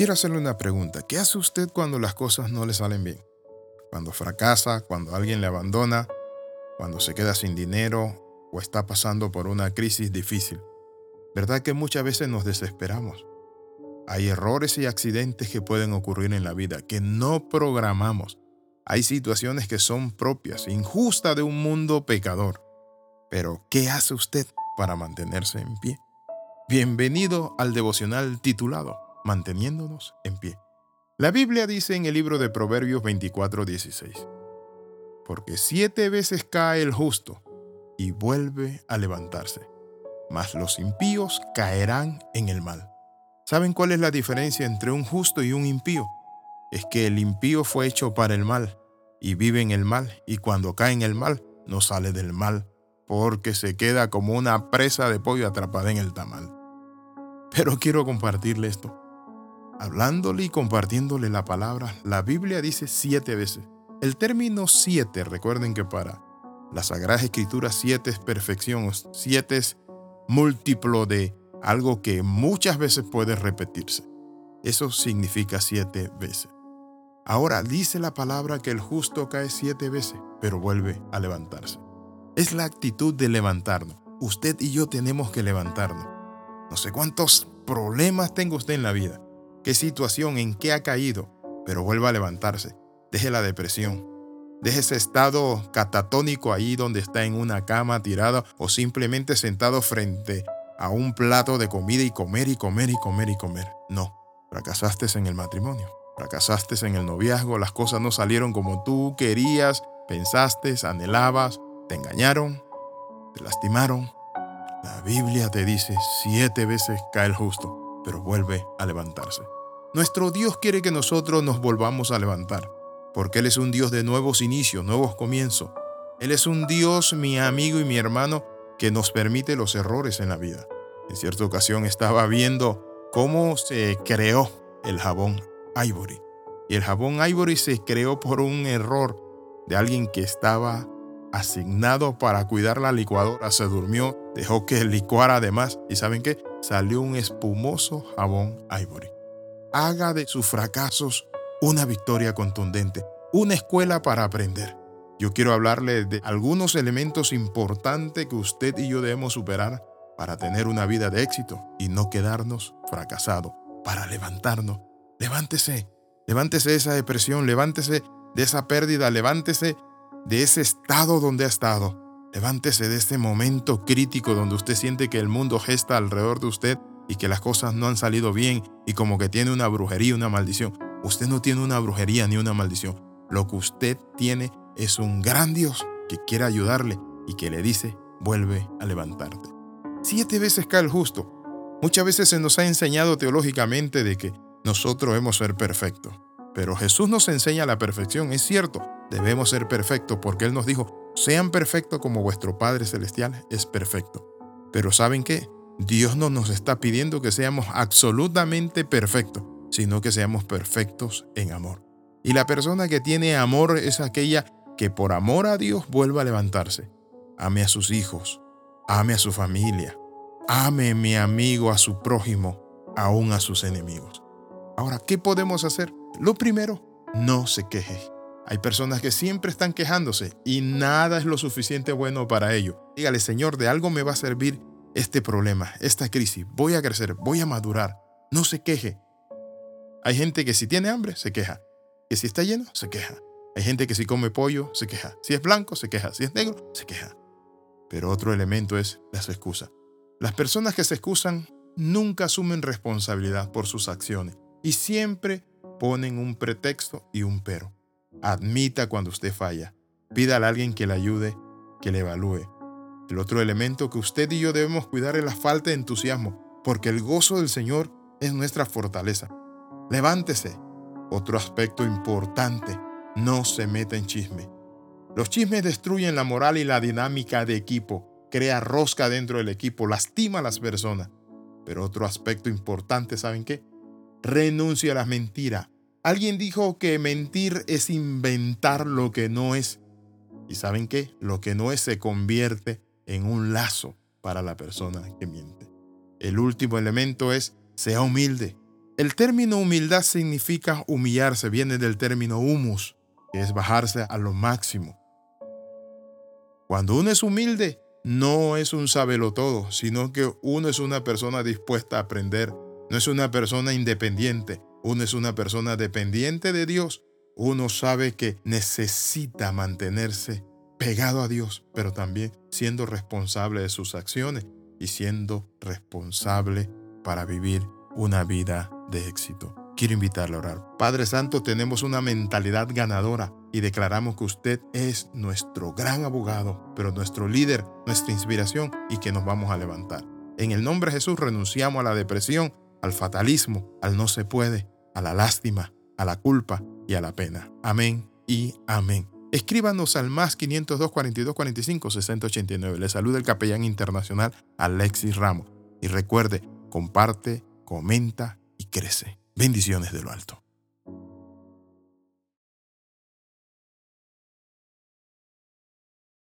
Quiero hacerle una pregunta. ¿Qué hace usted cuando las cosas no le salen bien? Cuando fracasa, cuando alguien le abandona, cuando se queda sin dinero o está pasando por una crisis difícil. ¿Verdad que muchas veces nos desesperamos? Hay errores y accidentes que pueden ocurrir en la vida que no programamos. Hay situaciones que son propias, injustas de un mundo pecador. Pero, ¿qué hace usted para mantenerse en pie? Bienvenido al devocional titulado Manteniéndonos en pie. La Biblia dice en el libro de Proverbios 24:16, Porque siete veces cae el justo y vuelve a levantarse, mas los impíos caerán en el mal. ¿Saben cuál es la diferencia entre un justo y un impío? Es que el impío fue hecho para el mal y vive en el mal y cuando cae en el mal no sale del mal porque se queda como una presa de pollo atrapada en el tamal. Pero quiero compartirle esto. Hablándole y compartiéndole la palabra, la Biblia dice siete veces. El término siete, recuerden que para la Sagrada Escritura siete es perfección, siete es múltiplo de algo que muchas veces puede repetirse. Eso significa siete veces. Ahora dice la palabra que el justo cae siete veces, pero vuelve a levantarse. Es la actitud de levantarnos. Usted y yo tenemos que levantarnos. No sé cuántos problemas tenga usted en la vida, qué situación, en qué ha caído, pero vuelva a levantarse. Deje la depresión. Deje ese estado catatónico ahí donde está en una cama tirada o simplemente sentado frente a un plato de comida y comer y comer y comer y comer. No, fracasaste en el matrimonio, fracasaste en el noviazgo, las cosas no salieron como tú querías, pensaste, anhelabas, te engañaron, te lastimaron. La Biblia te dice siete veces cae el justo, pero vuelve a levantarse. Nuestro Dios quiere que nosotros nos volvamos a levantar, porque Él es un Dios de nuevos inicios, nuevos comienzos. Él es un Dios, mi amigo y mi hermano, que nos permite los errores en la vida. En cierta ocasión estaba viendo cómo se creó el jabón Ivory. Y el jabón Ivory se creó por un error de alguien que estaba asignado para cuidar la licuadora. Se durmió, dejó que licuara además. ¿Y saben qué? Salió un espumoso jabón Ivory. Haga de sus fracasos una victoria contundente, una escuela para aprender. Yo quiero hablarle de algunos elementos importantes que usted y yo debemos superar para tener una vida de éxito y no quedarnos fracasados, para levantarnos. Levántese, levántese de esa depresión, levántese de esa pérdida, levántese de ese estado donde ha estado. Levántese de este momento crítico donde usted siente que el mundo gesta alrededor de usted y que las cosas no han salido bien y como que tiene una brujería, una maldición. Usted no tiene una brujería ni una maldición. Lo que usted tiene es un gran Dios que quiere ayudarle y que le dice, vuelve a levantarte. Siete veces cae el justo. Muchas veces se nos ha enseñado teológicamente de que nosotros debemos ser perfectos. Pero Jesús nos enseña la perfección, es cierto, debemos ser perfectos porque Él nos dijo, sean perfectos como vuestro Padre Celestial es perfecto. Pero ¿saben qué? Dios no nos está pidiendo que seamos absolutamente perfectos, sino que seamos perfectos en amor. Y la persona que tiene amor es aquella que por amor a Dios vuelva a levantarse. Ame a sus hijos, ame a su familia, ame mi amigo, a su prójimo, aún a sus enemigos. Ahora, ¿qué podemos hacer? Lo primero, no se queje. Hay personas que siempre están quejándose y nada es lo suficiente bueno para ello. Dígale, Señor, de algo me va a servir este problema, esta crisis. Voy a crecer, voy a madurar. No se queje. Hay gente que si tiene hambre, se queja. Que si está lleno, se queja. Hay gente que si come pollo se queja. Si es blanco, se queja. Si es negro, se queja. Pero otro elemento es las excusas. Las personas que se excusan nunca asumen responsabilidad por sus acciones y siempre ponen un pretexto y un pero. Admita cuando usted falla. Pídale a alguien que le ayude, que le evalúe. El otro elemento que usted y yo debemos cuidar es la falta de entusiasmo, porque el gozo del Señor es nuestra fortaleza. Levántese. Otro aspecto importante no se meta en chisme. Los chismes destruyen la moral y la dinámica de equipo, crea rosca dentro del equipo, lastima a las personas. Pero otro aspecto importante, ¿saben qué? Renuncia a las mentiras. Alguien dijo que mentir es inventar lo que no es. ¿Y saben qué? Lo que no es se convierte en un lazo para la persona que miente. El último elemento es, sea humilde. El término humildad significa humillarse, viene del término humus, que es bajarse a lo máximo. Cuando uno es humilde, no es un todo, sino que uno es una persona dispuesta a aprender, no es una persona independiente, uno es una persona dependiente de Dios. Uno sabe que necesita mantenerse pegado a Dios, pero también siendo responsable de sus acciones y siendo responsable para vivir una vida de éxito. Quiero invitarle a orar. Padre Santo, tenemos una mentalidad ganadora y declaramos que usted es nuestro gran abogado, pero nuestro líder, nuestra inspiración y que nos vamos a levantar. En el nombre de Jesús renunciamos a la depresión, al fatalismo, al no se puede, a la lástima, a la culpa y a la pena. Amén y amén. Escríbanos al más 502 42 45 6089. Le saluda el capellán internacional Alexis Ramos. Y recuerde, comparte, comenta y crece. Bendiciones de lo alto.